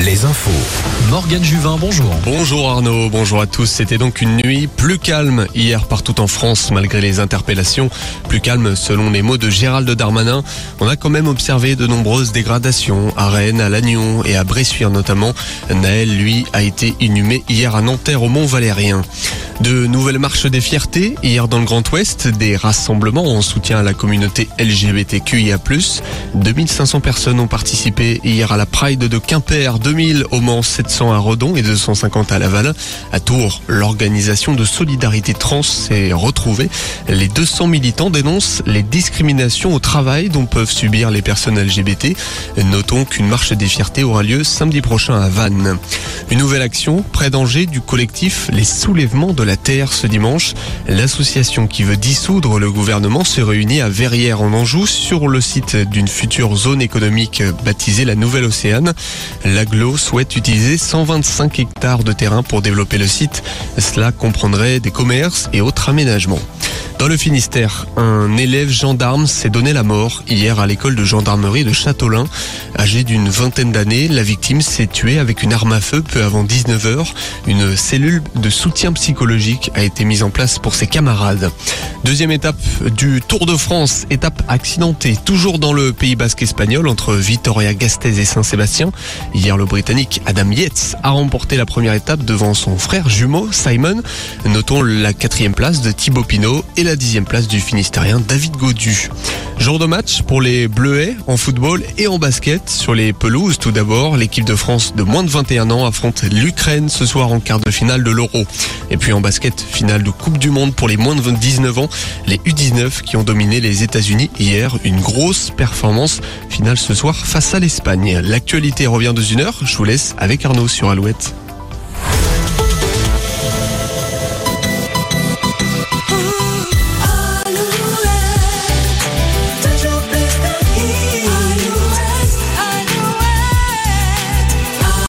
Les infos. Morgane Juvin, bonjour. Bonjour Arnaud, bonjour à tous. C'était donc une nuit plus calme hier partout en France malgré les interpellations. Plus calme selon les mots de Gérald Darmanin. On a quand même observé de nombreuses dégradations à Rennes, à Lannion et à Bressuire notamment. Naël, lui, a été inhumé hier à Nanterre au Mont Valérien. De nouvelles marches des fiertés hier dans le Grand Ouest, des rassemblements en soutien à la communauté LGBTQIA+. 2500 personnes ont participé hier à la Pride de Quimper, 2000 au Mans, 700 à Redon et 250 à Laval. À Tours, l'organisation de solidarité trans s'est retrouvée. Les 200 militants dénoncent les discriminations au travail dont peuvent subir les personnes LGBT. Notons qu'une marche des fiertés aura lieu samedi prochain à Vannes. Une nouvelle action près d'Angers du collectif Les Soulèvements de la Terre ce dimanche. L'association qui veut dissoudre le gouvernement se réunit à Verrières en Anjou sur le site d'une future zone économique baptisée la Nouvelle Océane. L'aglo souhaite utiliser 125 hectares de terrain pour développer le site. Cela comprendrait des commerces et autres aménagements. Dans le Finistère, un élève gendarme s'est donné la mort hier à l'école de gendarmerie de Châteaulin. Âgé d'une vingtaine d'années, la victime s'est tuée avec une arme à feu peu avant 19h. Une cellule de soutien psychologique a été mise en place pour ses camarades. Deuxième étape du Tour de France, étape accidentée, toujours dans le Pays basque espagnol entre Vitoria-Gasteiz et Saint-Sébastien. Hier, le Britannique Adam Yates a remporté la première étape devant son frère jumeau Simon. Notons la quatrième place de Thibaut Pinot et la dixième place du Finistérien David Godu. Jour de match pour les Bleuets en football et en basket. Sur les pelouses, tout d'abord, l'équipe de France de moins de 21 ans affronte l'Ukraine ce soir en quart de finale de l'Euro. Et puis en basket, finale de Coupe du Monde pour les moins de 19 ans, les U19 qui ont dominé les États-Unis hier. Une grosse performance finale ce soir face à l'Espagne. L'actualité revient dans une heure. Je vous laisse avec Arnaud sur Alouette.